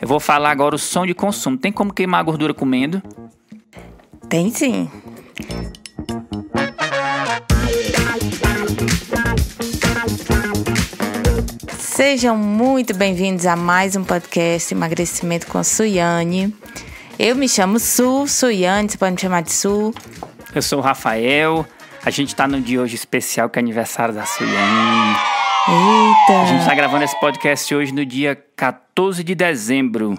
Eu vou falar agora o som de consumo. Tem como queimar a gordura comendo? Tem sim. Sejam muito bem-vindos a mais um podcast Emagrecimento com Suiane. Eu me chamo Su, Suiane, você pode me chamar de Su. Eu sou o Rafael. A gente tá no dia hoje especial que é aniversário da Suiane. Eita! A gente tá gravando esse podcast hoje no dia 14 de dezembro.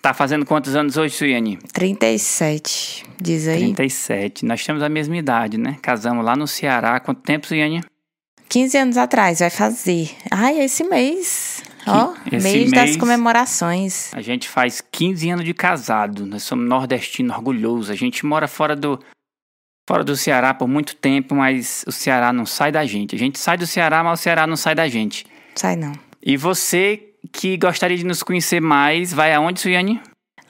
Tá fazendo quantos anos hoje, Suiane? 37, diz aí. 37. Nós temos a mesma idade, né? Casamos lá no Ceará. Quanto tempo, Suiane? 15 anos atrás, vai fazer. Ai, esse mês. Ó, esse mês das mês- comemorações. A gente faz 15 anos de casado. Nós somos nordestinos orgulhosos. A gente mora fora do fora do Ceará por muito tempo, mas o Ceará não sai da gente. A gente sai do Ceará, mas o Ceará não sai da gente. Sai não. E você que gostaria de nos conhecer mais, vai aonde, Suiane?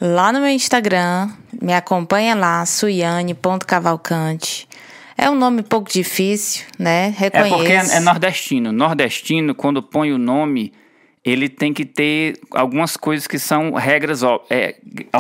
Lá no meu Instagram, me acompanha lá, suiane.cavalcante. É um nome um pouco difícil, né? É Reconheço. porque é, é nordestino. Nordestino, quando põe o nome, ele tem que ter algumas coisas que são regras é.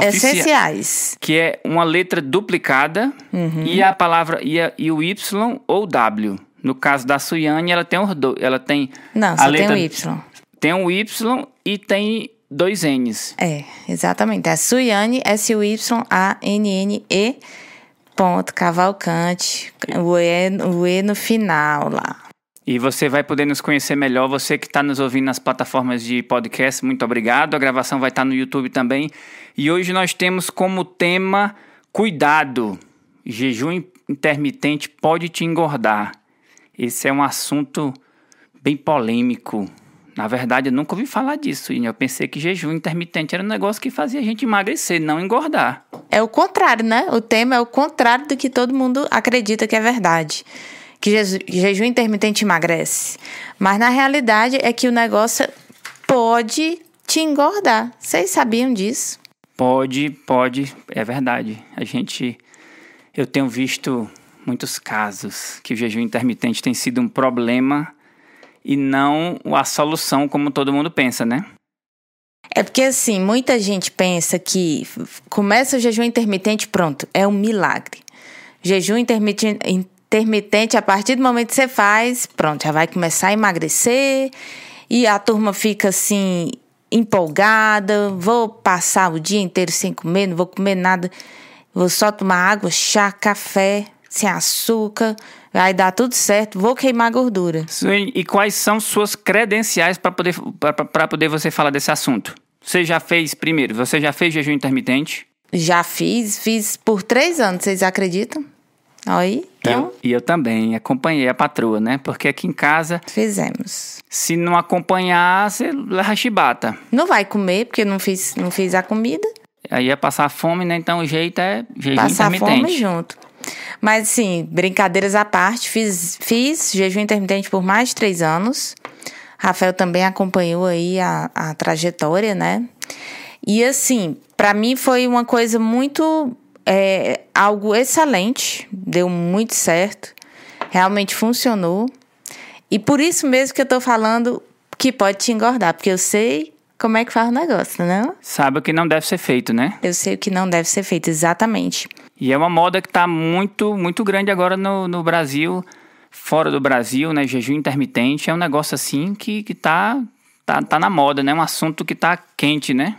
Essenciais. que é uma letra duplicada Uhum. e a palavra e, a- e o Y ou W. No caso da Suiane, ela tem os dois, ela tem Não, a só letra, tem o Y. Tem um Y e tem dois N's. É, exatamente. É Suiane, S-U-Y-A-N-N-E, ponto, Cavalcante, o E, o e no final lá. E você vai poder nos conhecer melhor. Você que está nos ouvindo nas plataformas de podcast, muito obrigado. A gravação vai estar no YouTube também. E hoje nós temos como tema cuidado. Jejum intermitente pode te engordar. Esse é um assunto bem polêmico. Na verdade, eu nunca ouvi falar disso. E eu pensei que jejum intermitente era um negócio que fazia a gente emagrecer, não engordar. É o contrário, né? O tema é o contrário do que todo mundo acredita que é verdade. Que jeju- jejum intermitente emagrece. Mas na realidade é que o negócio pode te engordar. Vocês sabiam disso? Pode, pode, é verdade. A gente. Eu tenho visto muitos casos que o jejum intermitente tem sido um problema e não a solução como todo mundo pensa, né? É porque assim, muita gente pensa que começa o jejum intermitente, pronto, é um milagre. Jejum intermitente, intermitente, a partir do momento que você faz, pronto, já vai começar a emagrecer e a turma fica assim empolgada, vou passar o dia inteiro sem comer, não vou comer nada, vou só tomar água, chá, café, sem açúcar, vai dar tudo certo, vou queimar gordura. Suene, E quais são suas credenciais para poder, para poder você falar desse assunto? Você já fez, primeiro, você já fez jejum intermitente? Já fiz, fiz por três anos, vocês acreditam? Então, Eu, e eu também acompanhei a patroa, né? Porque aqui em casa, fizemos. se não acompanhar, você leva chibata. Não vai comer, porque não fiz, não fiz a comida. Aí ia passar fome, né? Então o jeito é jejum Passar fome junto. Mas, assim, brincadeiras à parte, fiz, fiz jejum intermitente por mais de três anos. Rafael também acompanhou aí a, a trajetória, né? E, assim, para mim foi uma coisa muito. É, algo excelente, deu muito certo, realmente funcionou. E por isso mesmo que eu tô falando que pode te engordar, porque eu sei como é que faz o negócio, não? Sabe o que não deve ser feito, né? Eu sei o que não deve ser feito, exatamente. E é uma moda que tá muito, muito grande agora no, no Brasil, fora do Brasil, né? Jejum intermitente é um negócio assim que, que tá, tá, tá na moda, né? Um assunto que tá quente, né?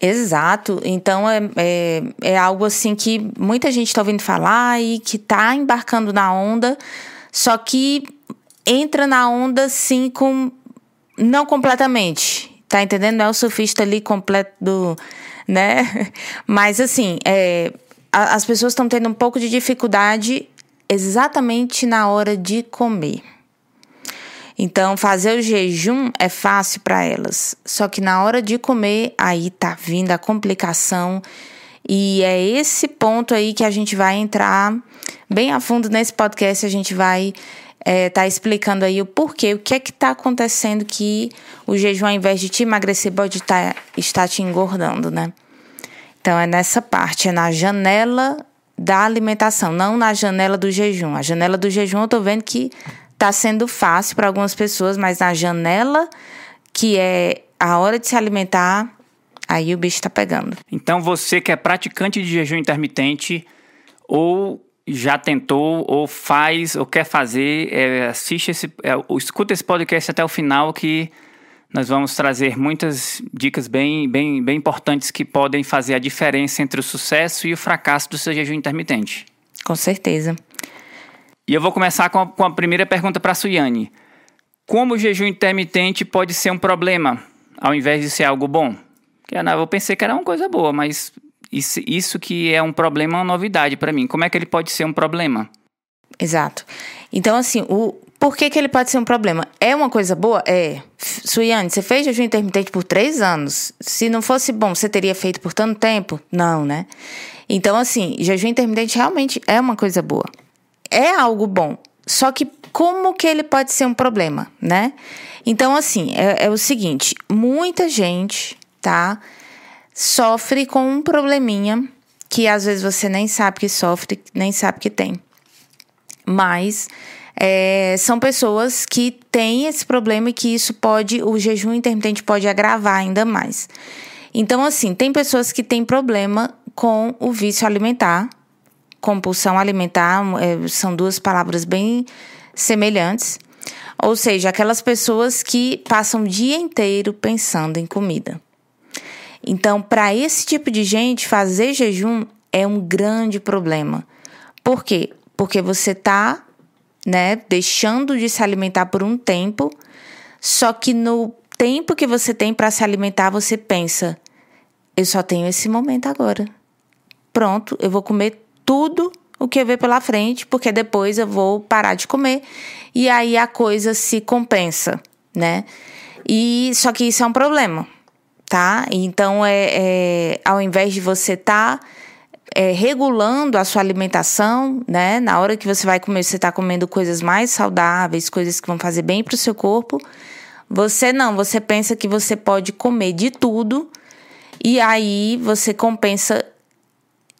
Exato. Então é, é, é algo assim que muita gente está ouvindo falar e que está embarcando na onda, só que entra na onda sim com. Não completamente. Tá entendendo? Não é o surfista ali completo do. né? Mas assim, é, a- as pessoas estão tendo um pouco de dificuldade exatamente na hora de comer. Então, fazer o jejum é fácil para elas. Só que na hora de comer, aí tá vindo a complicação. E é esse ponto aí que a gente vai entrar bem a fundo nesse podcast. A gente vai é, tá explicando aí o porquê, o que é que tá acontecendo que o jejum, ao invés de te emagrecer, pode tá, estar te engordando, né? Então, é nessa parte, é na janela da alimentação, não na janela do jejum. A janela do jejum eu tô vendo que tá sendo fácil para algumas pessoas, mas na janela que é a hora de se alimentar, aí o bicho tá pegando. Então você que é praticante de jejum intermitente ou já tentou ou faz ou quer fazer, é, assiste esse, é, escuta esse podcast até o final que nós vamos trazer muitas dicas bem, bem, bem importantes que podem fazer a diferença entre o sucesso e o fracasso do seu jejum intermitente. Com certeza. E eu vou começar com a, com a primeira pergunta para a Suiane. Como o jejum intermitente pode ser um problema, ao invés de ser algo bom? Eu pensei que era uma coisa boa, mas isso, isso que é um problema é uma novidade para mim. Como é que ele pode ser um problema? Exato. Então, assim, o, por que, que ele pode ser um problema? É uma coisa boa? É. Suiane, você fez jejum intermitente por três anos. Se não fosse bom, você teria feito por tanto tempo? Não, né? Então, assim, jejum intermitente realmente é uma coisa boa. É algo bom. Só que como que ele pode ser um problema, né? Então, assim, é, é o seguinte: muita gente, tá? Sofre com um probleminha que às vezes você nem sabe que sofre, nem sabe que tem. Mas é, são pessoas que têm esse problema e que isso pode, o jejum intermitente pode agravar ainda mais. Então, assim, tem pessoas que têm problema com o vício alimentar, compulsão alimentar, é, são duas palavras bem semelhantes. Ou seja, aquelas pessoas que passam o dia inteiro pensando em comida. Então, para esse tipo de gente, fazer jejum é um grande problema. Por quê? Porque você está né? Deixando de se alimentar por um tempo, só que no tempo que você tem para se alimentar, você pensa: eu só tenho esse momento agora. Pronto, eu vou comer tudo o que eu ver pela frente, porque depois eu vou parar de comer e aí a coisa se compensa, né? E só que isso é um problema, tá? Então é, é ao invés de você estar tá é, regulando a sua alimentação, né? Na hora que você vai comer, você está comendo coisas mais saudáveis, coisas que vão fazer bem para o seu corpo. Você não, você pensa que você pode comer de tudo e aí você compensa,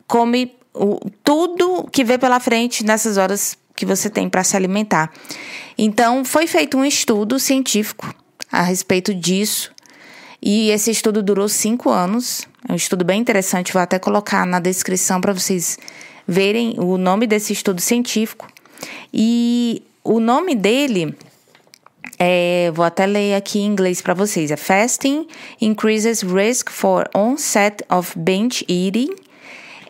come o, tudo que vê pela frente nessas horas que você tem para se alimentar. Então, foi feito um estudo científico a respeito disso e esse estudo durou cinco anos. É um estudo bem interessante, vou até colocar na descrição para vocês verem o nome desse estudo científico. E o nome dele é, vou até ler aqui em inglês para vocês. É Fasting increases risk for onset of binge eating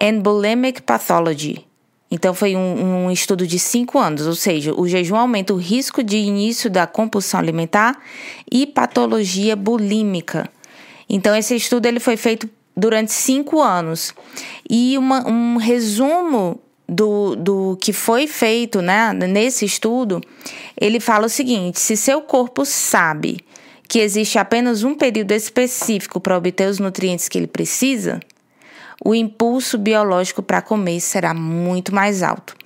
and bulimic pathology. Então, foi um, um, estudo de cinco anos, ou seja, o jejum aumenta o risco de início da compulsão alimentar e patologia bulímica. Então, esse estudo ele foi feito durante cinco anos. E uma, um resumo do, do que foi feito né, nesse estudo, ele fala o seguinte: se seu corpo sabe que existe apenas um período específico para obter os nutrientes que ele precisa, o impulso biológico para comer será muito mais alto.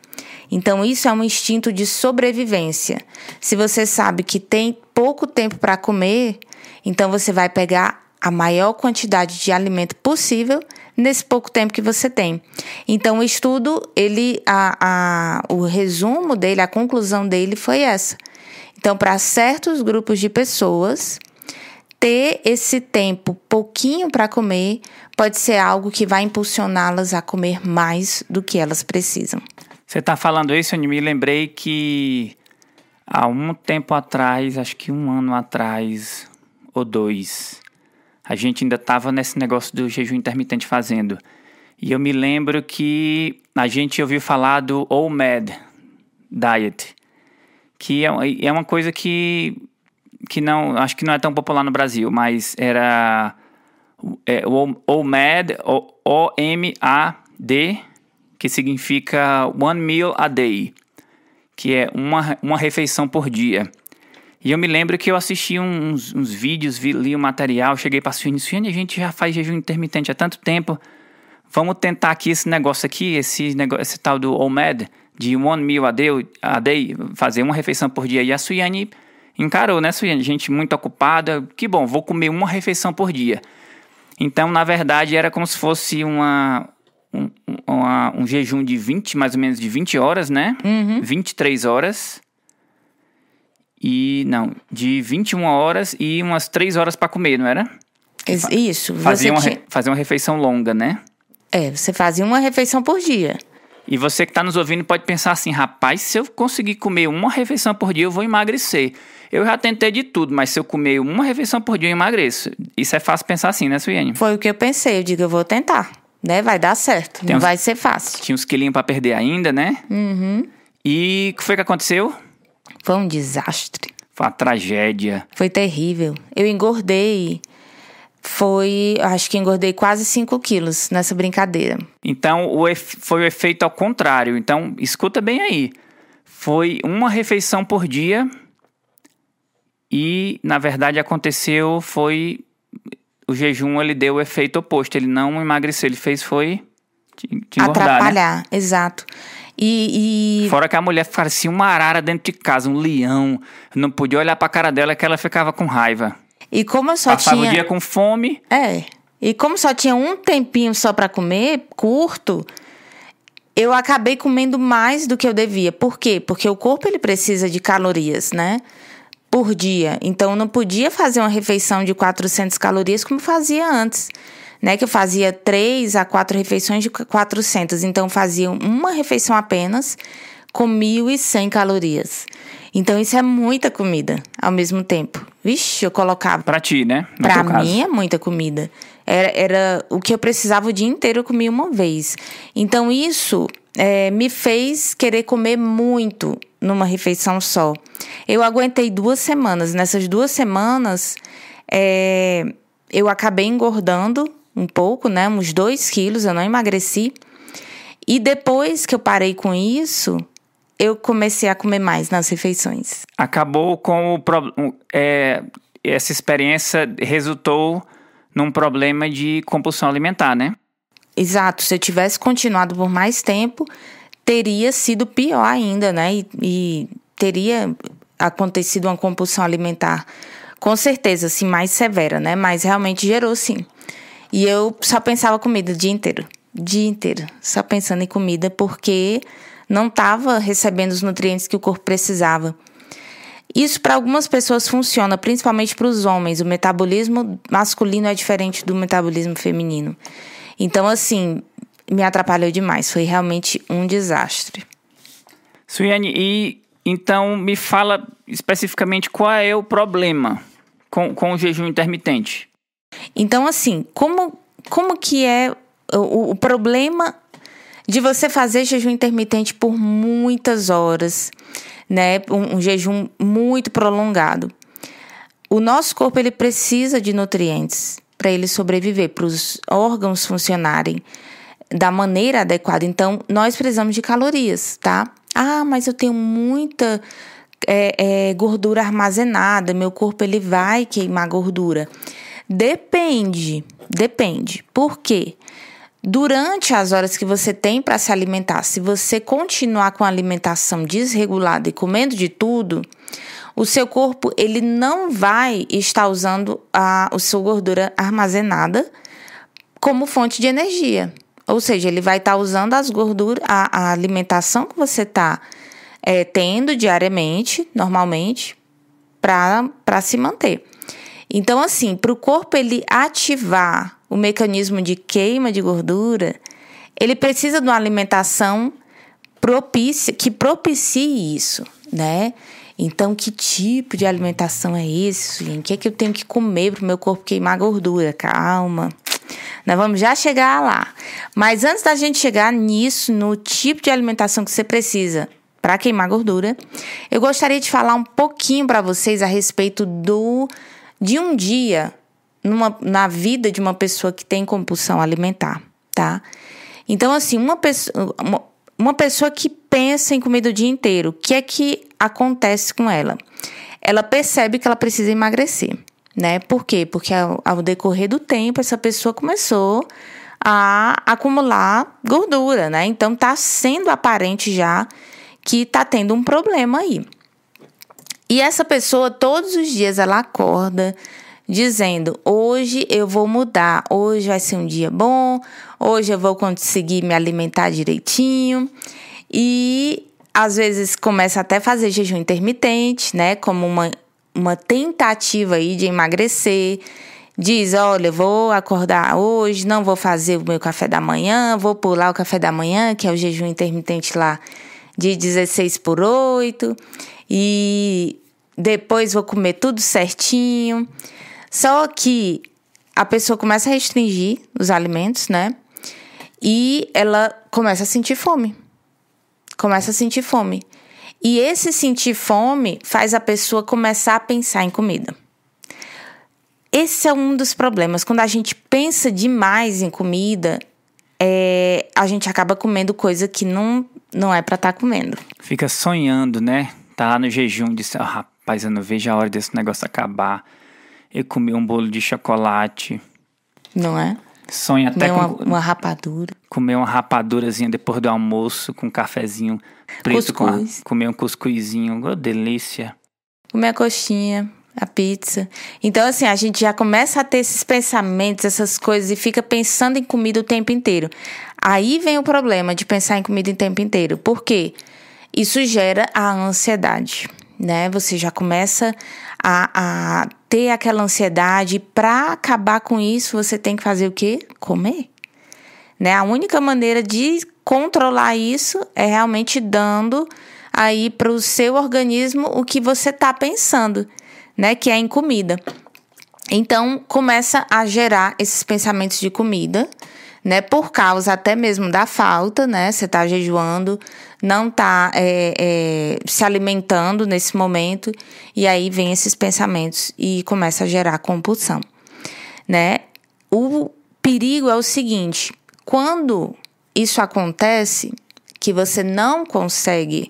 Então, isso é um instinto de sobrevivência. Se você sabe que tem pouco tempo para comer, então você vai pegar a maior quantidade de alimento possível nesse pouco tempo que você tem. Então, o estudo, ele, a, a, o resumo dele, a conclusão dele foi essa. Então, para certos grupos de pessoas, ter esse tempo pouquinho para comer pode ser algo que vai impulsioná-las a comer mais do que elas precisam. Você está falando isso, eu me lembrei que há um tempo atrás, acho que um ano atrás ou dois, a gente ainda estava nesse negócio do jejum intermitente fazendo. E eu me lembro que a gente ouviu falar do OMAD Diet, que é, é uma coisa que que não, acho que não é tão popular no Brasil, mas era é, OMAD, O-M-A-D, que significa One Meal a Day, que é uma, uma refeição por dia. E eu me lembro que eu assisti uns, uns vídeos, vi, li o um material, cheguei para a Suíne, a gente já faz jejum intermitente há tanto tempo, vamos tentar aqui esse negócio aqui, esse, negócio, esse tal do OMAD, de One Meal a Day, a day fazer uma refeição por dia. E a Suiane encarou, né? Gente muito ocupada. Que bom, vou comer uma refeição por dia. Então, na verdade, era como se fosse uma, um, uma, um jejum de 20, mais ou menos de 20 horas, né? Uhum. 23 horas. E, não, de 21 horas e umas 3 horas para comer, não era? Isso. Fazia, uma, tinha... fazia uma refeição longa, né? É, você fazia uma refeição por dia. E você que está nos ouvindo pode pensar assim, rapaz, se eu conseguir comer uma refeição por dia, eu vou emagrecer. Eu já tentei de tudo, mas se eu comer uma refeição por dia, eu emagreço. Isso é fácil pensar assim, né, Suiane? Foi o que eu pensei. Eu digo, eu vou tentar. Né? Vai dar certo. Tem não uns... vai ser fácil. Tinha uns quilinhos para perder ainda, né? Uhum. E o que foi que aconteceu? Foi um desastre. Foi uma tragédia. Foi terrível. Eu engordei foi, acho que engordei quase 5 quilos nessa brincadeira. Então, o foi o efeito ao contrário. Então, escuta bem aí. Foi uma refeição por dia e, na verdade, aconteceu, foi... O jejum, ele deu o efeito oposto. Ele não emagreceu, ele fez foi te, te engordar, né? Atrapalhar, né? exato. E, e, Fora que a mulher parecia uma arara dentro de casa, um leão. Não podia olhar pra cara dela que ela ficava com raiva. E como eu só Passava tinha. o dia com fome. É. E como só tinha um tempinho só para comer, curto, eu acabei comendo mais do que eu devia. Por quê? Porque o corpo ele precisa de calorias, né? Por dia. Então eu não podia fazer uma refeição de 400 calorias como fazia antes. Né, que eu fazia três a quatro refeições de 400. Então, fazia uma refeição apenas com 1.100 calorias. Então isso é muita comida ao mesmo tempo. Vixe, eu colocava. Pra ti, né? No pra mim caso. é muita comida. Era, era o que eu precisava o dia inteiro, eu comia uma vez. Então isso é, me fez querer comer muito numa refeição só. Eu aguentei duas semanas. Nessas duas semanas, é, eu acabei engordando um pouco, né? Uns dois quilos, eu não emagreci. E depois que eu parei com isso, eu comecei a comer mais nas refeições. Acabou com o é, essa experiência resultou num problema de compulsão alimentar, né? Exato. Se eu tivesse continuado por mais tempo, teria sido pior ainda, né? E, e teria acontecido uma compulsão alimentar, com certeza, assim, mais severa, né? Mas realmente gerou, sim. E eu só pensava comida o dia inteiro. Dia inteiro. Só pensando em comida, porque não estava recebendo os nutrientes que o corpo precisava. Isso para algumas pessoas funciona, principalmente para os homens. O metabolismo masculino é diferente do metabolismo feminino. Então, assim, me atrapalhou demais. Foi realmente um desastre. Suiane, e então me fala especificamente qual é o problema com, com o jejum intermitente. Então, assim, como, como que é o, o problema de você fazer jejum intermitente por muitas horas, né? Um, um jejum muito prolongado. O nosso corpo ele precisa de nutrientes para ele sobreviver, para os órgãos funcionarem da maneira adequada. Então, nós precisamos de calorias, tá? Ah, mas eu tenho muita é, é, gordura armazenada, meu corpo ele vai queimar gordura. Depende, depende. Por quê? Durante as horas que você tem para se alimentar, se você continuar com a alimentação desregulada e comendo de tudo, o seu corpo ele não vai estar usando a, a sua gordura armazenada como fonte de energia. Ou seja, ele vai estar usando as gorduras, a, a alimentação que você está é, tendo diariamente, normalmente, para se manter. Então, assim, para o corpo ele ativar o mecanismo de queima de gordura, ele precisa de uma alimentação propícia, que propicie isso, né? Então, que tipo de alimentação é esse, gente? O que é que eu tenho que comer para o meu corpo queimar gordura? Calma. Nós vamos já chegar lá. Mas antes da gente chegar nisso, no tipo de alimentação que você precisa para queimar gordura, eu gostaria de falar um pouquinho para vocês a respeito do de um dia numa, na vida de uma pessoa que tem compulsão alimentar, tá? Então, assim, uma pessoa, uma, uma pessoa que pensa em comida o dia inteiro, o que é que acontece com ela? Ela percebe que ela precisa emagrecer, né? Por quê? Porque ao, ao decorrer do tempo, essa pessoa começou a acumular gordura, né? Então, tá sendo aparente já que tá tendo um problema aí. E essa pessoa, todos os dias, ela acorda dizendo: hoje eu vou mudar, hoje vai ser um dia bom, hoje eu vou conseguir me alimentar direitinho. E às vezes começa até a fazer jejum intermitente, né? Como uma, uma tentativa aí de emagrecer. diz: olha, vou acordar hoje, não vou fazer o meu café da manhã, vou pular o café da manhã, que é o jejum intermitente lá de 16 por 8, e depois vou comer tudo certinho. Só que a pessoa começa a restringir os alimentos, né? E ela começa a sentir fome. Começa a sentir fome. E esse sentir fome faz a pessoa começar a pensar em comida. Esse é um dos problemas. Quando a gente pensa demais em comida, é, a gente acaba comendo coisa que não, não é para estar tá comendo. Fica sonhando, né? Tá lá no jejum, disse, oh, rapaz, eu não vejo a hora desse negócio acabar. Eu comi um bolo de chocolate. Não é? Sonha até comer com... Uma, uma rapadura. Comer uma rapadurazinha depois do almoço, com um cafezinho preto. Cuscuz. Com a, comer um cuscuzinho. Oh, delícia. Comer a coxinha a pizza. Então, assim, a gente já começa a ter esses pensamentos, essas coisas, e fica pensando em comida o tempo inteiro. Aí vem o problema de pensar em comida o tempo inteiro. Por quê? Isso gera a ansiedade, né? Você já começa a, a ter aquela ansiedade. Para acabar com isso, você tem que fazer o quê? Comer. Né? A única maneira de controlar isso é realmente dando aí para o seu organismo o que você está pensando né, que é em comida. Então começa a gerar esses pensamentos de comida, né, por causa até mesmo da falta, né, você está jejuando, não está é, é, se alimentando nesse momento e aí vem esses pensamentos e começa a gerar compulsão, né? O perigo é o seguinte: quando isso acontece, que você não consegue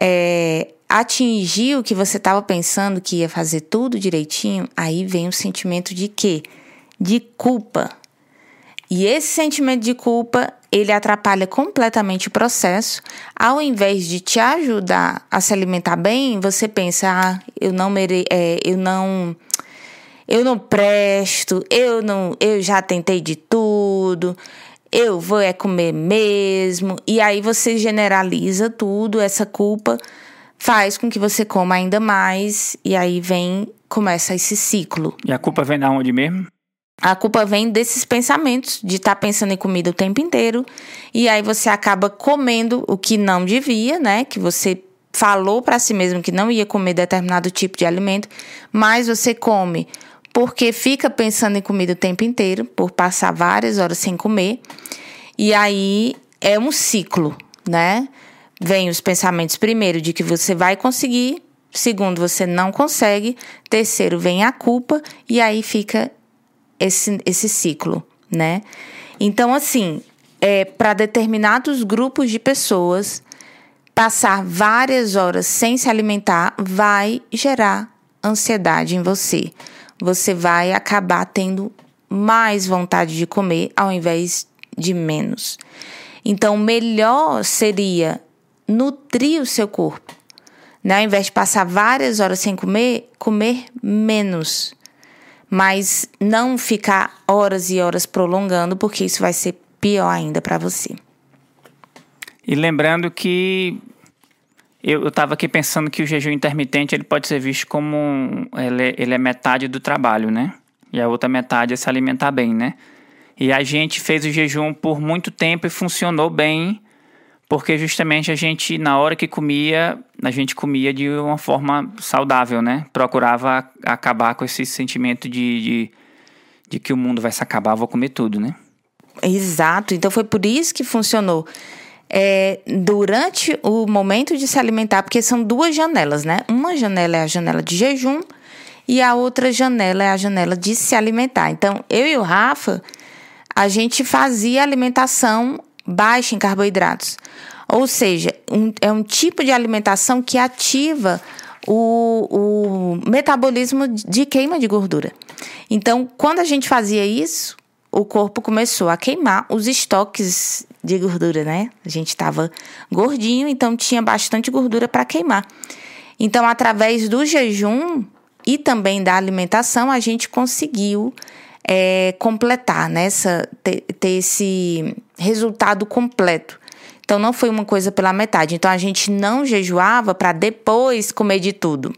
é, atingir o que você estava pensando que ia fazer tudo direitinho, aí vem o sentimento de quê? De culpa. E esse sentimento de culpa, ele atrapalha completamente o processo. Ao invés de te ajudar a se alimentar bem, você pensa, ah, eu não mere é, eu não eu não presto, eu não, eu já tentei de tudo, eu vou é comer mesmo. E aí você generaliza tudo, essa culpa faz com que você coma ainda mais e aí vem começa esse ciclo. E a culpa vem da onde mesmo? A culpa vem desses pensamentos de estar tá pensando em comida o tempo inteiro e aí você acaba comendo o que não devia, né? Que você falou para si mesmo que não ia comer determinado tipo de alimento, mas você come porque fica pensando em comida o tempo inteiro, por passar várias horas sem comer. E aí é um ciclo, né? vem os pensamentos, primeiro, de que você vai conseguir, segundo, você não consegue, terceiro, vem a culpa, e aí fica esse, esse ciclo, né? Então, assim, é, para determinados grupos de pessoas, passar várias horas sem se alimentar vai gerar ansiedade em você. Você vai acabar tendo mais vontade de comer ao invés de menos. Então, melhor seria nutrir o seu corpo. Né? Ao invés de passar várias horas sem comer, comer menos. Mas não ficar horas e horas prolongando, porque isso vai ser pior ainda para você. E lembrando que eu estava aqui pensando que o jejum intermitente ele pode ser visto como um, ele, ele é metade do trabalho, né? E a outra metade é se alimentar bem, né? E a gente fez o jejum por muito tempo e funcionou bem porque justamente a gente, na hora que comia, a gente comia de uma forma saudável, né? Procurava acabar com esse sentimento de, de, de que o mundo vai se acabar, vou comer tudo, né? Exato, então foi por isso que funcionou. É, durante o momento de se alimentar, porque são duas janelas, né? Uma janela é a janela de jejum e a outra janela é a janela de se alimentar. Então, eu e o Rafa, a gente fazia alimentação baixa em carboidratos. Ou seja, um, é um tipo de alimentação que ativa o, o metabolismo de queima de gordura. Então, quando a gente fazia isso, o corpo começou a queimar os estoques de gordura, né? A gente estava gordinho, então tinha bastante gordura para queimar. Então, através do jejum e também da alimentação, a gente conseguiu é, completar, nessa né, ter, ter esse resultado completo. Então não foi uma coisa pela metade. Então a gente não jejuava para depois comer de tudo,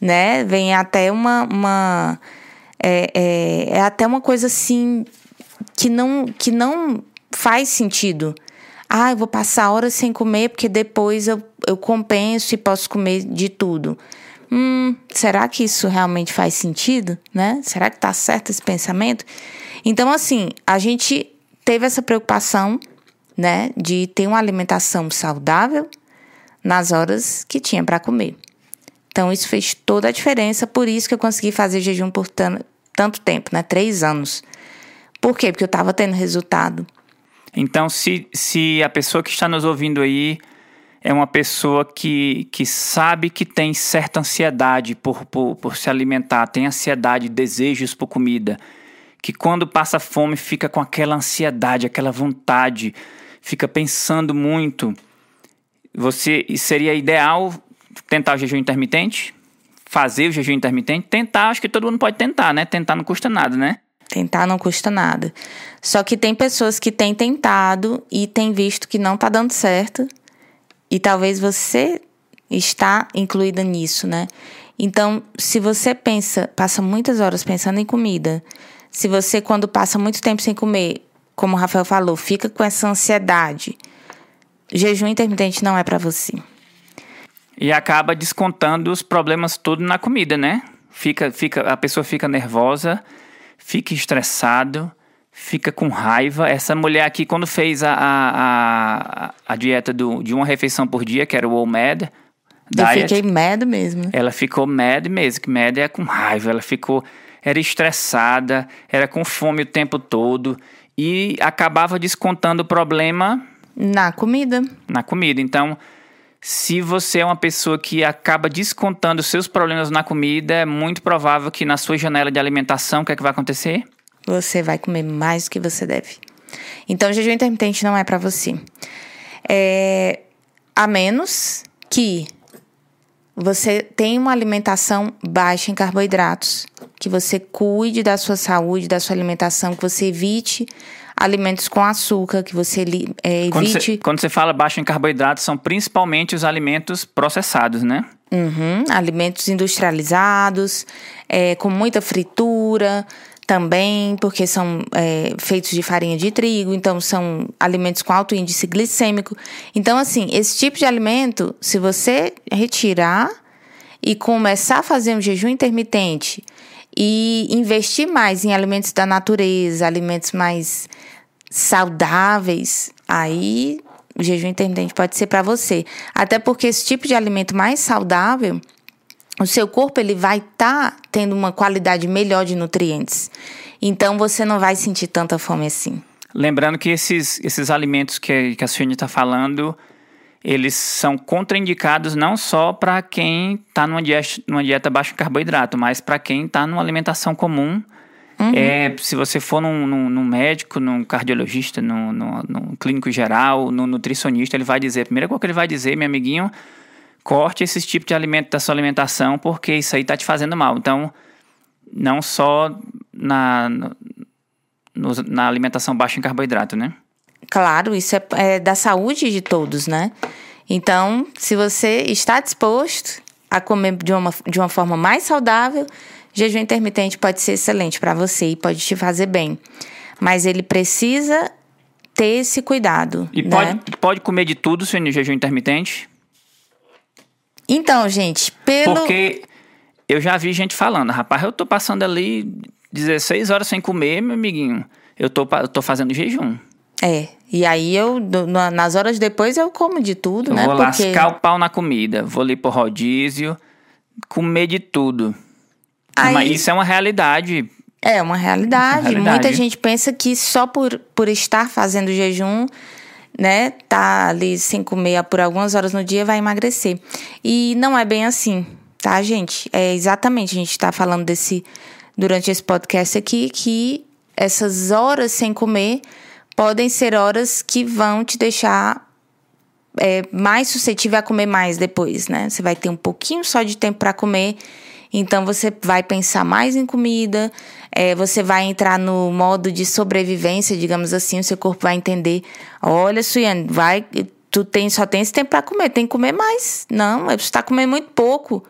né? Vem até uma, uma É, é, é até uma coisa assim que não, que não faz sentido. Ah, eu vou passar horas sem comer porque depois eu, eu compenso e posso comer de tudo. Hum, será que isso realmente faz sentido, né? Será que tá certo esse pensamento? Então, assim, a gente teve essa preocupação, né, de ter uma alimentação saudável nas horas que tinha para comer. Então, isso fez toda a diferença, por isso que eu consegui fazer jejum por tanto tempo, né? Três anos. Por quê? Porque eu estava tendo resultado. Então, se, se a pessoa que está nos ouvindo aí é uma pessoa que, que sabe que tem certa ansiedade por, por, por se alimentar, tem ansiedade, desejos por comida, que quando passa fome fica com aquela ansiedade, aquela vontade, fica pensando muito. Você seria ideal tentar o jejum intermitente? Fazer o jejum intermitente? Tentar, acho que todo mundo pode tentar, né? Tentar não custa nada, né? Tentar não custa nada. Só que tem pessoas que têm tentado e têm visto que não tá dando certo. E talvez você está incluída nisso, né? Então, se você pensa, passa muitas horas pensando em comida, se você quando passa muito tempo sem comer, como o Rafael falou, fica com essa ansiedade, jejum intermitente não é para você. E acaba descontando os problemas tudo na comida, né? Fica, fica, a pessoa fica nervosa, fica estressado, fica com raiva. Essa mulher aqui, quando fez a, a, a, dieta do, de uma refeição por dia, que era o OMAD, eu fiquei mad mesmo. Ela ficou mad mesmo, que mad é com raiva. Ela ficou, era estressada, era com fome o tempo todo e acabava descontando o problema na comida. Na comida. Então, se você é uma pessoa que acaba descontando seus problemas na comida, é muito provável que na sua janela de alimentação, o que é que vai acontecer? Você vai comer mais do que você deve. Então, jejum intermitente não é para você. É, a menos que você tenha uma alimentação baixa em carboidratos, que você cuide da sua saúde, da sua alimentação, que você evite alimentos com açúcar, que você é, evite. Quando você, quando você fala baixo em carboidratos, são principalmente os alimentos processados, né? Uhum, alimentos industrializados, é, com muita fritura também, porque são é, feitos de farinha de trigo, então são alimentos com alto índice glicêmico. Então, assim, esse tipo de alimento, se você retirar e começar a fazer um jejum intermitente e investir mais em alimentos da natureza, alimentos mais saudáveis, aí o jejum intermitente pode ser para você. Até porque esse tipo de alimento mais saudável, o seu corpo ele vai estar tá tendo uma qualidade melhor de nutrientes. Então você não vai sentir tanta fome assim. Lembrando que esses, esses alimentos que, que a Suene está falando, eles são contraindicados não só para quem está numa dieta, numa dieta baixa em carboidrato, mas para quem está numa alimentação comum. Uhum. É, se você for num, num, num médico, num cardiologista, num, num, num, clínico geral, num nutricionista, ele vai dizer, a primeira coisa que ele vai dizer, meu amiguinho, corte esse tipo de alimento da sua alimentação, porque isso aí está te fazendo mal. Então, não só na, no, na alimentação baixa em carboidrato, né? Claro, isso é, é da saúde de todos, né? Então, se você está disposto a comer de uma, de uma forma mais saudável, jejum intermitente pode ser excelente para você e pode te fazer bem. Mas ele precisa ter esse cuidado. E né? pode, pode comer de tudo se jejum intermitente? Então, gente, pelo. Porque eu já vi gente falando, rapaz, eu tô passando ali 16 horas sem comer, meu amiguinho. Eu tô, eu tô fazendo jejum. É. E aí eu, nas horas depois, eu como de tudo, eu né? Vou Porque... lascar o pau na comida, vou ali pro rodízio, comer de tudo. Aí... Mas isso é uma realidade. É uma realidade. uma realidade. Muita gente pensa que só por, por estar fazendo jejum, né, tá ali sem comer por algumas horas no dia, vai emagrecer. E não é bem assim, tá, gente? É exatamente, a gente tá falando desse, durante esse podcast aqui, que essas horas sem comer podem ser horas que vão te deixar é, mais suscetível a comer mais depois, né? Você vai ter um pouquinho só de tempo para comer, então você vai pensar mais em comida, é, você vai entrar no modo de sobrevivência, digamos assim, o seu corpo vai entender: olha, Suiane, vai, tu tem, só tem esse tempo para comer, tem que comer mais. Não, você está comendo muito pouco,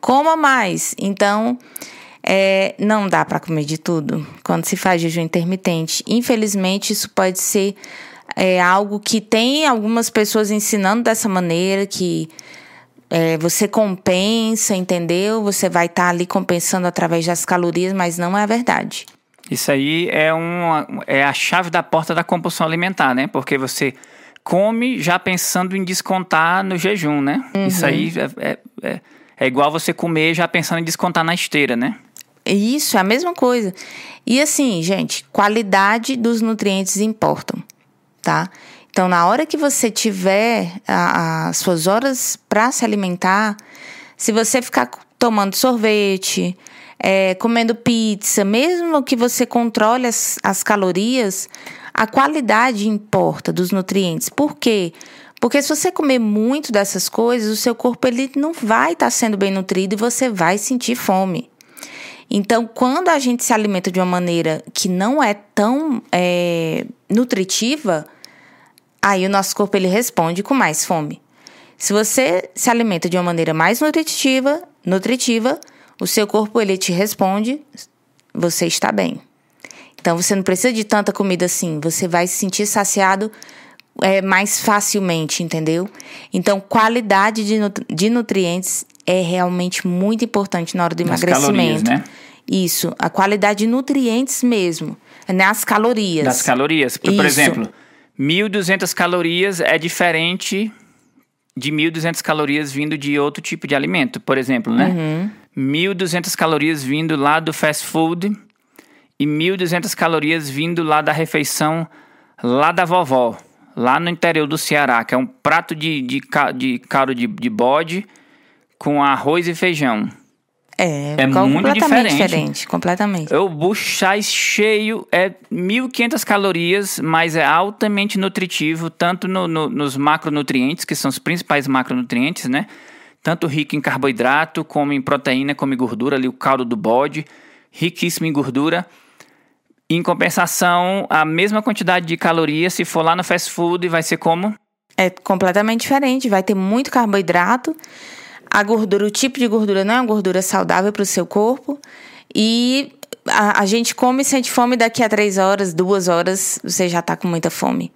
coma mais. Então, É, não dá para comer de tudo quando se faz jejum intermitente. Infelizmente, isso pode ser é, algo que tem algumas pessoas ensinando dessa maneira, que é, você compensa, entendeu? Você vai estar tá ali compensando através das calorias, mas não é a verdade. Isso aí é, uma, é a chave da porta da compulsão alimentar, né? Porque você come já pensando em descontar no jejum, né? Uhum. Isso aí é, é, é, é igual você comer já pensando em descontar na esteira, né? Isso, é a mesma coisa. E assim, gente, qualidade dos nutrientes importam, tá? Então, na hora que você tiver as suas horas para se alimentar, se você ficar tomando sorvete, é, comendo pizza, mesmo que você controle as, as calorias, a qualidade importa dos nutrientes. Por quê? Porque se você comer muito dessas coisas, o seu corpo ele não vai estar tá sendo bem nutrido e você vai sentir fome. Então, quando a gente se alimenta de uma maneira que não é tão é, nutritiva, aí o nosso corpo ele responde com mais fome. Se você se alimenta de uma maneira mais nutritiva, nutritiva, o seu corpo ele te responde, você está bem. Então você não precisa de tanta comida assim, você vai se sentir saciado é, mais facilmente, entendeu? Então qualidade de, nutri de nutrientes é realmente muito importante na hora do Nas emagrecimento. Calorias, né? Isso, a qualidade de nutrientes mesmo, nas calorias. Das calorias. Por, por exemplo, 1.200 calorias é diferente de 1.200 calorias vindo de outro tipo de alimento, por exemplo, né? Uhum. 1.200 calorias vindo lá do fast food e 1.200 calorias vindo lá da refeição lá da vovó, lá no interior do Ceará, que é um prato de, de, de caldo de, de bode com arroz e feijão. É, é muito diferente. diferente. Completamente. O buchais cheio é 1.500 calorias, mas é altamente nutritivo, tanto no, no, nos macronutrientes, que são os principais macronutrientes, né? tanto rico em carboidrato, como em proteína, como em gordura, ali o caldo do bode, riquíssimo em gordura. Em compensação, a mesma quantidade de calorias, se for lá no fast food, vai ser como? É completamente diferente, vai ter muito carboidrato. A gordura, o tipo de gordura não é uma gordura saudável para o seu corpo. E a, a, gente come e sente fome daqui a três horas, duas horas, você já está com muita fome.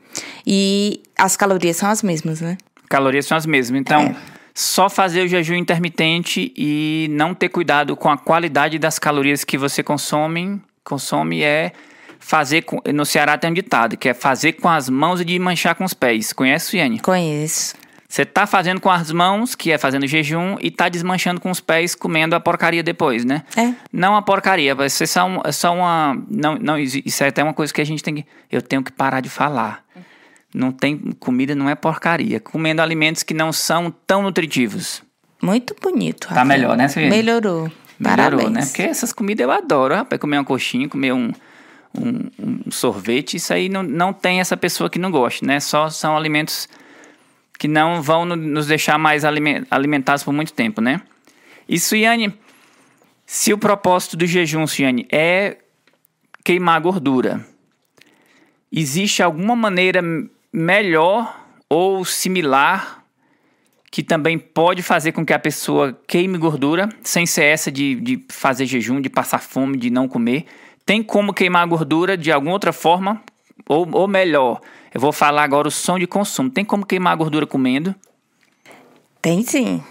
E as calorias são as mesmas, né? Calorias são as mesmas. Então, é só fazer o jejum intermitente e não ter cuidado com a qualidade das calorias que você consome, consome é fazer com, no Ceará tem um ditado que é fazer com as mãos e de manchar com os pés. Conhece, Yane? Conheço. Você tá fazendo com as mãos, que é fazendo jejum, e tá desmanchando com os pés, comendo a porcaria depois, né? É. Não a porcaria, vai ser só, um, só uma. Não, não, isso é até uma coisa que a gente tem que. Eu tenho que parar de falar. Não tem comida, não é porcaria. Comendo alimentos que não são tão nutritivos. Muito bonito. Tá melhor, né, Celina? Melhorou. Melhorou, Parabéns. né? Porque essas comidas eu adoro. Rapaz, comer uma coxinha, comer um, um, um, sorvete, isso aí não, não tem essa pessoa que não goste, né? Só são alimentos que não vão nos deixar mais alimentados por muito tempo, né? Isso, Yane, se o propósito do jejum, Yane, é queimar gordura, existe alguma maneira melhor ou similar que também pode fazer com que a pessoa queime gordura, sem ser essa de, de fazer jejum, de passar fome, de não comer. Tem como queimar gordura de alguma outra forma? Ou, ou melhor, eu vou falar agora o som de consumo. Tem como queimar a gordura comendo? Tem sim.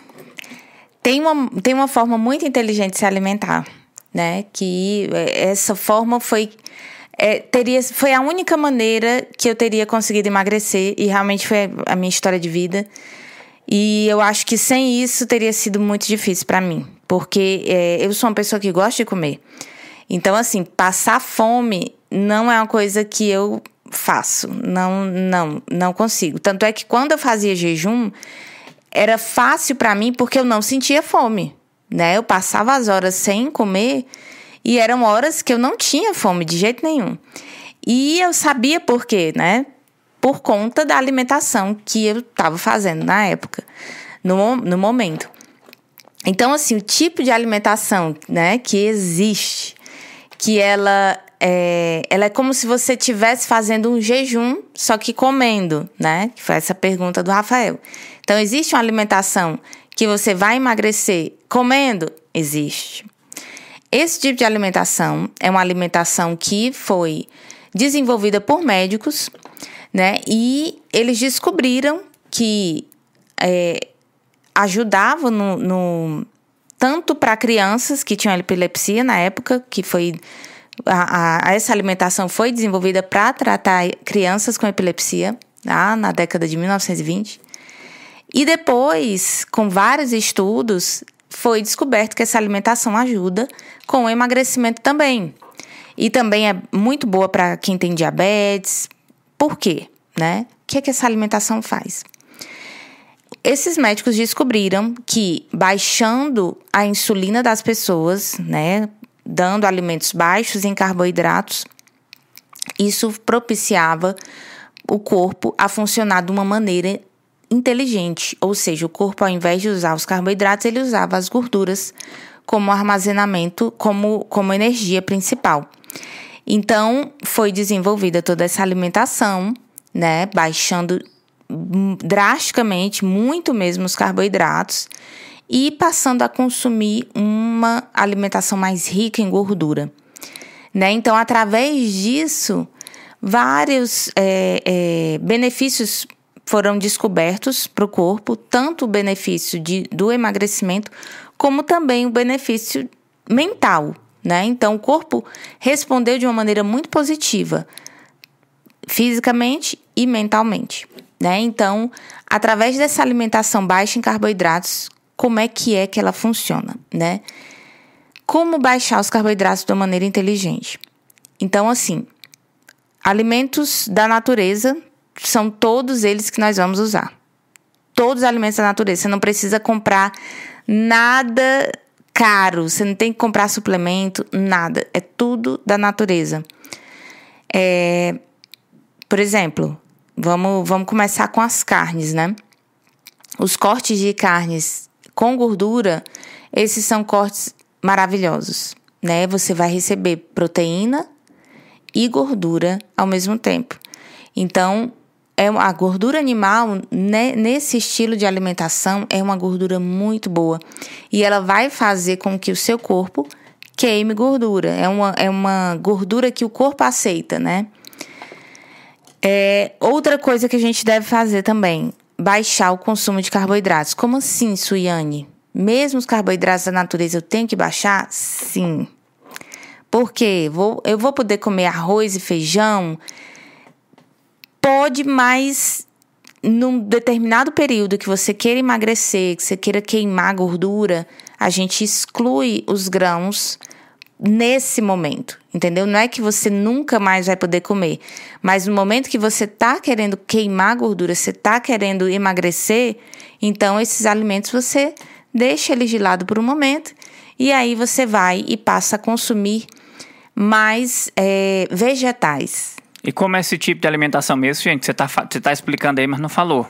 Tem uma, tem uma forma muito inteligente de se alimentar, né? Que é, essa forma foi é, teria, foi a única maneira que eu teria conseguido emagrecer e realmente foi a minha história de vida. E eu acho que sem isso teria sido muito difícil para mim, porque é, eu sou uma pessoa que gosta de comer. Então, assim, passar fome não é uma coisa que eu faço. Não, não, não consigo. Tanto é que quando eu fazia jejum, era fácil para mim porque eu não sentia fome, né? Eu passava as horas sem comer e eram horas que eu não tinha fome de jeito nenhum. E eu sabia por quê, né? Por conta da alimentação que eu estava fazendo na época, no, no momento. Então, assim, o tipo de alimentação né, que existe, que ela é, ela é como se você estivesse fazendo um jejum, só que comendo, né? Que foi essa pergunta do Rafael. Então, existe uma alimentação que você vai emagrecer comendo? Existe. esse tipo de alimentação é uma alimentação que foi desenvolvida por médicos, né? E eles descobriram que é, ajudava no, no tanto para crianças que tinham epilepsia na época, que foi a, a, essa alimentação foi desenvolvida para tratar crianças com epilepsia tá? na década de 1920. E depois, com vários estudos, foi descoberto que essa alimentação ajuda com o emagrecimento também. E também é muito boa para quem tem diabetes. Por quê? Né? O que, é que essa alimentação faz? Esses médicos descobriram que baixando a insulina das pessoas, né, dando alimentos baixos em carboidratos, isso propiciava o corpo a funcionar de uma maneira inteligente, ou seja, o corpo ao invés de usar os carboidratos, ele usava as gorduras como armazenamento, como, como energia principal. Então, foi desenvolvida toda essa alimentação, né, baixando drasticamente, muito mesmo, os carboidratos e passando a consumir uma alimentação mais rica em gordura. Né? Então, através disso, vários é, é, benefícios foram descobertos para o corpo, tanto o benefício de, do emagrecimento, como também o benefício mental. Né? Então, o corpo respondeu de uma maneira muito positiva, fisicamente e mentalmente né? Então, através dessa alimentação baixa em carboidratos, como é que é que ela funciona, né? Como baixar os carboidratos de uma maneira inteligente? Então, assim, alimentos da natureza são todos eles que nós vamos usar. Todos os alimentos da natureza. Você não precisa comprar nada caro, você não tem que comprar suplemento, nada. É tudo da natureza. É, por exemplo, Vamos, vamos começar com as carnes, né? Os cortes de carnes com gordura, esses são cortes maravilhosos, né? Você vai receber proteína e gordura ao mesmo tempo. Então, é a gordura animal né, nesse estilo de alimentação é uma gordura muito boa e ela vai fazer com que o seu corpo queime gordura. É uma, é uma gordura que o corpo aceita, né? É, outra coisa que a gente deve fazer também, baixar o consumo de carboidratos. Como assim, Suiane? Mesmo os carboidratos da natureza eu tenho que baixar? Sim. Porque vou, eu vou poder comer arroz e feijão? Pode, mas num determinado período que você queira emagrecer, que você queira queimar gordura, a gente exclui os grãos nesse momento, entendeu? Não é que você nunca mais vai poder comer, mas no momento que você tá querendo queimar gordura, você tá querendo emagrecer, então esses alimentos você deixa eles de lado por um momento e aí você vai e passa a consumir mais é, vegetais. E como é esse tipo de alimentação mesmo, gente? Você tá, você tá explicando aí, mas não falou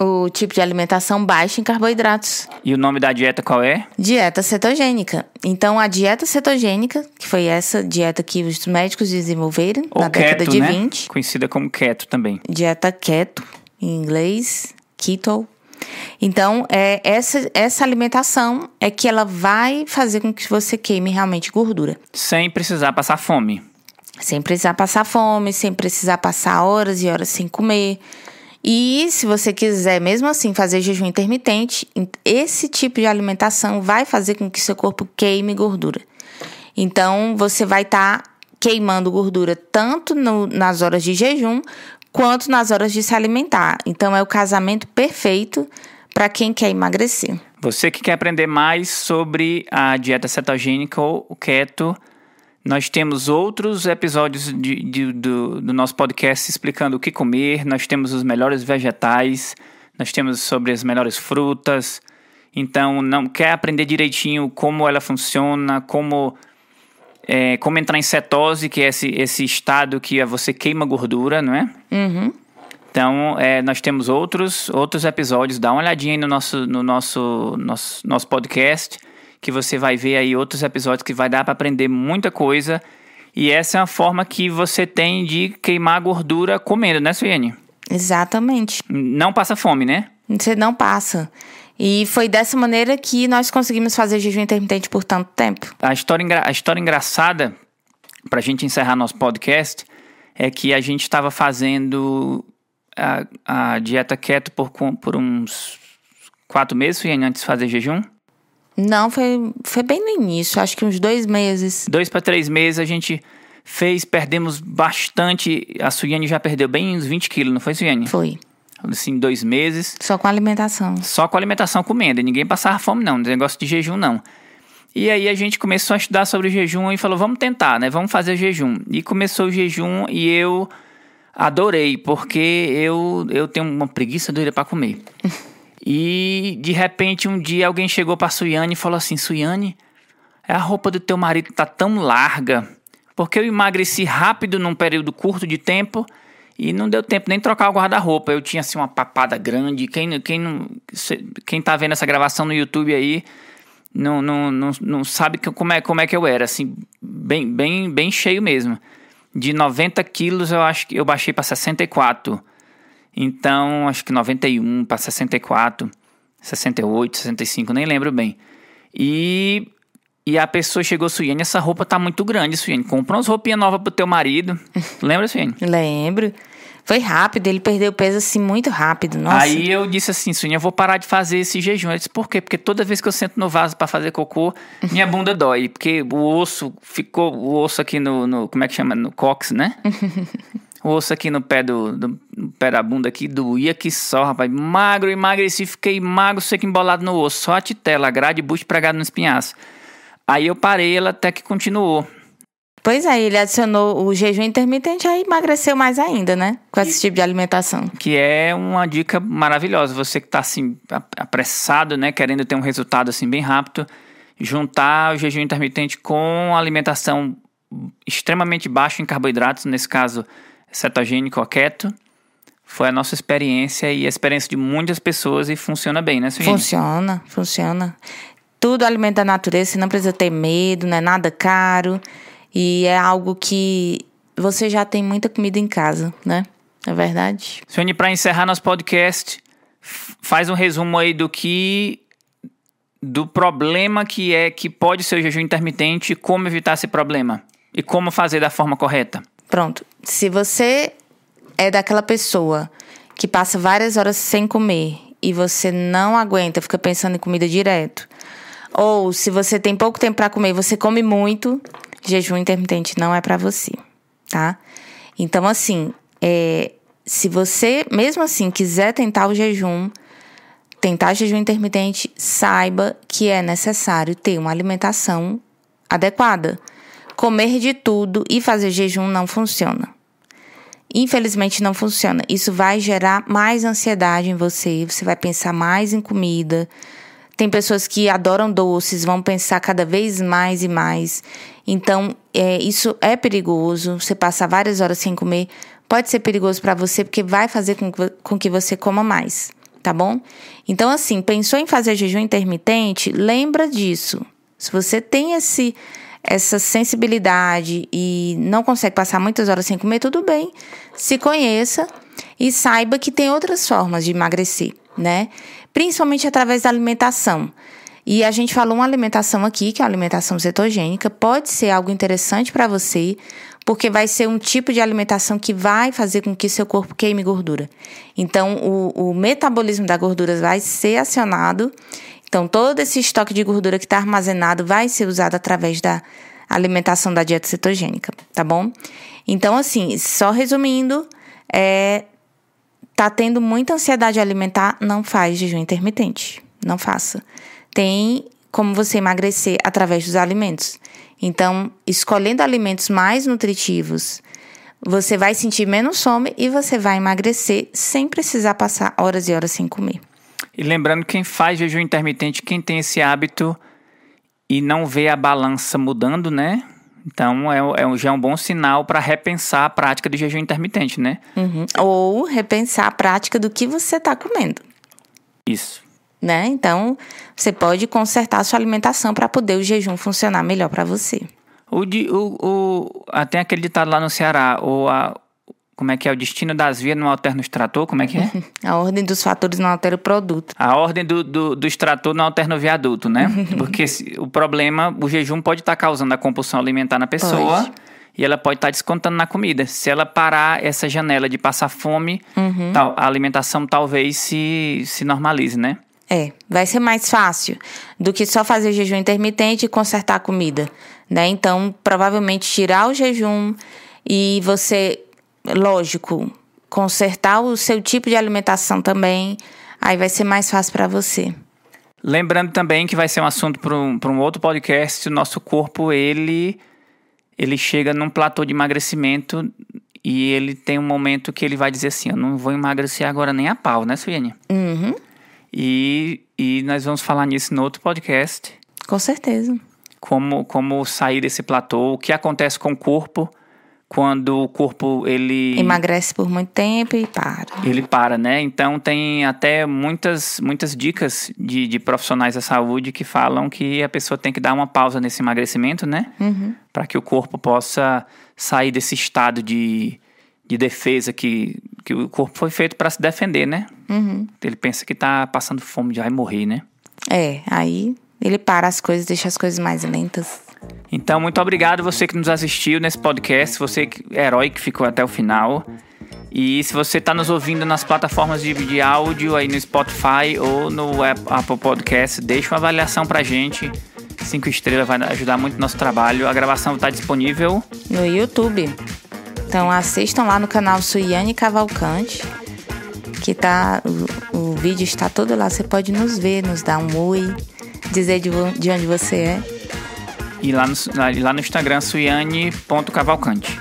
o tipo de alimentação baixa em carboidratos. E o nome da dieta qual é? Dieta cetogênica. Então, a dieta cetogênica, que foi essa dieta que os médicos desenvolveram Ou na keto, década de né? 20. Conhecida como keto também. Dieta keto, em inglês, keto. Então, é, essa, essa alimentação é que ela vai fazer com que você queime realmente gordura. Sem precisar passar fome. Sem precisar passar fome, sem precisar passar horas e horas sem comer e se você quiser, mesmo assim, fazer jejum intermitente, esse tipo de alimentação vai fazer com que seu corpo queime gordura. Então, você vai estar tá queimando gordura tanto no, nas horas de jejum quanto nas horas de se alimentar. Então, é o casamento perfeito para quem quer emagrecer. Você que quer aprender mais sobre a dieta cetogênica ou o keto, nós temos outros episódios de, de, do, do nosso podcast explicando o que comer. Nós temos os melhores vegetais, nós temos sobre as melhores frutas. Então, não quer aprender direitinho como ela funciona, como é, como entrar em cetose, que é esse, esse estado que você queima gordura, não é? Uhum. Então, é, nós temos outros, outros episódios. Dá uma olhadinha aí no nosso, no nosso, nosso, nosso podcast que você vai ver aí outros episódios que vai dar para aprender muita coisa. E essa é uma forma que você tem de queimar gordura comendo, né, Suiane? Exatamente. Não passa fome, né? Você não passa. E foi dessa maneira que nós conseguimos fazer jejum intermitente por tanto tempo. A história, a história engraçada, para a gente encerrar nosso podcast, é que a gente estava fazendo a, a, dieta keto por, por uns quatro meses, antes de fazer jejum. Não, foi, foi bem no início, acho que uns dois meses. Dois para três meses a gente fez, perdemos bastante. A Suiane já perdeu bem uns 20 quilos, não foi, Suiane? Foi assim, dois meses. Só com alimentação. Só com alimentação comendo. Ninguém passava fome, não. Negócio de jejum, não. E aí a gente começou a estudar sobre jejum e falou, vamos tentar, né? Vamos fazer jejum. E começou o jejum e eu adorei, porque eu, eu tenho uma preguiça doida para comer. e de repente um dia alguém chegou para Suiane e falou assim: Suiane, a roupa do teu marido tá tão larga, porque eu emagreci rápido num período curto de tempo e não deu tempo nem trocar o guarda-roupa. Eu tinha assim uma papada grande. Quem, quem, não, quem tá vendo essa gravação no YouTube aí não, não, não, não sabe como é, como é que eu era. Assim, bem, bem, bem cheio mesmo. De 90 quilos eu acho que eu baixei para 64. Então, acho que 91 para 64, 68, 65, nem lembro bem. E e a pessoa chegou, Suiane, essa roupa tá muito grande, Suiane. Compra umas roupinhas novas pro teu marido. Lembra, Suiane? Lembro. Foi rápido, ele perdeu peso assim muito rápido, nossa. Aí eu disse assim, Suiane, eu vou parar de fazer esse jejum. Eu disse, por quê? Porque toda vez que eu sento no vaso para fazer cocô, minha bunda dói. Porque o osso ficou, o osso aqui no, no como é que chama? No cox, né? o osso aqui no pé do, do no pé da bunda aqui doía que só, rapaz. Magro, emagreci, fiquei magro, seco embolado no osso. Só a titela, grade, bucho pregado no espinhaço. Aí eu parei, ela até que continuou. Pois é, ele adicionou o jejum intermitente aí emagreceu mais ainda, né? Com esse tipo de alimentação. Que é uma dica maravilhosa. Você que está assim, apressado, né? Querendo ter um resultado assim bem rápido, juntar o jejum intermitente com alimentação extremamente baixa em carboidratos, nesse caso cetogênico keto, foi a nossa experiência e a experiência de muitas pessoas e funciona bem, né, Suíne? Funciona, funciona. Tudo alimento da natureza, você não precisa ter medo, não é nada caro. E é algo que você já tem muita comida em casa, né? É verdade. Sônia, para encerrar nosso podcast, faz um resumo aí do que do problema que é que pode ser o jejum intermitente e como evitar esse problema e como fazer da forma correta. Pronto. Se você é daquela pessoa que passa várias horas sem comer e você não aguenta, fica pensando em comida direto, ou se você tem pouco tempo para comer você come muito, jejum intermitente não é para você, tá? Então, assim, é, se você, mesmo assim, quiser tentar o jejum, tentar jejum intermitente, saiba que é necessário ter uma alimentação adequada. Comer de tudo e fazer jejum não funciona. Infelizmente não funciona. Isso vai gerar mais ansiedade em você, você vai pensar mais em comida, tem pessoas que adoram doces, vão pensar cada vez mais e mais. Então, é, isso é perigoso. Você passar várias horas sem comer pode ser perigoso para você, porque vai fazer com, com que você coma mais, tá bom? Então, assim, pensou em fazer jejum intermitente? Lembra disso. Se você tem esse essa sensibilidade e não consegue passar muitas horas sem comer, tudo bem. Se conheça e saiba que tem outras formas de emagrecer, né? principalmente através da alimentação. E a gente falou uma alimentação aqui, que é a alimentação cetogênica, pode ser algo interessante para você, porque vai ser um tipo de alimentação que vai fazer com que seu corpo queime gordura. Então, o, o metabolismo da gordura vai ser acionado. Então, todo esse estoque de gordura que está armazenado vai ser usado através da alimentação da dieta cetogênica, tá bom? Então, assim, só resumindo, é, Tá tendo muita ansiedade alimentar, não faz jejum intermitente. Não faça. Tem como você emagrecer através dos alimentos. Então, escolhendo alimentos mais nutritivos, você vai sentir menos fome e você vai emagrecer sem precisar passar horas e horas sem comer. E lembrando, quem faz jejum intermitente, quem tem esse hábito e não vê a balança mudando, né? Então, é, é, já é um bom sinal para repensar a prática do jejum intermitente, né? Uhum. Ou repensar a prática do que você está comendo. Isso. Né? Então, você pode consertar a sua alimentação para poder o jejum funcionar melhor para você. O, de, o, o, tem aquele ditado lá no Ceará, o, a, como é que é o destino das vias não altera o extrator? Como é que é? A ordem dos fatores não altera o produto. A ordem do, do, do extrator não altera o viaduto, né? Porque se, o problema, o jejum pode estar causando a compulsão alimentar na pessoa. Pode. E ela pode estar descontando na comida. Se ela parar essa janela de passar fome, tal, a alimentação talvez se, se normalize, né? É, vai ser mais fácil do que só fazer jejum intermitente e consertar a comida, né? Então, provavelmente tirar o jejum e você, lógico, consertar o seu tipo de alimentação também, aí vai ser mais fácil para você. Lembrando também que vai ser um assunto para um, pra um outro podcast. O nosso corpo, ele, ele chega num platô de emagrecimento e ele tem um momento que ele vai dizer assim: Eu não vou emagrecer agora nem a pau, né, Suiane? Uhum, E, e nós vamos falar nisso no outro podcast. com certeza. Como, como sair desse platô, o que acontece com o corpo quando o corpo ele Emagrece por muito tempo e para. ele para, né? Então tem até muitas, muitas dicas de, de profissionais da saúde que falam que a pessoa tem que dar uma pausa nesse emagrecimento, né? Para que o corpo possa sair desse estado de, de defesa que, que o corpo foi feito para se defender, né? Ele pensa que tá passando fome, já vai morrer, né? É, aí ele para as coisas, deixa as coisas mais lentas. Então, muito obrigado você que nos assistiu nesse podcast, você herói que ficou até o final. E se você está nos ouvindo nas plataformas de, de áudio aí no Spotify ou no App- Apple Podcast, deixa uma avaliação pra gente. Cinco estrelas vai ajudar muito no nosso trabalho. A gravação está disponível. No YouTube. Então assistam lá no canal Suiane Cavalcante. Que tá. O, o vídeo está todo lá. Você pode nos ver, nos dar um oi, dizer de, de onde você é. E lá no, lá- no Instagram, suiane.cavalcante.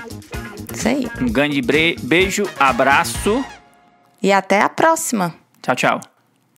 Isso aí. Um grande beijo, abraço. E até a próxima! Tchau, tchau.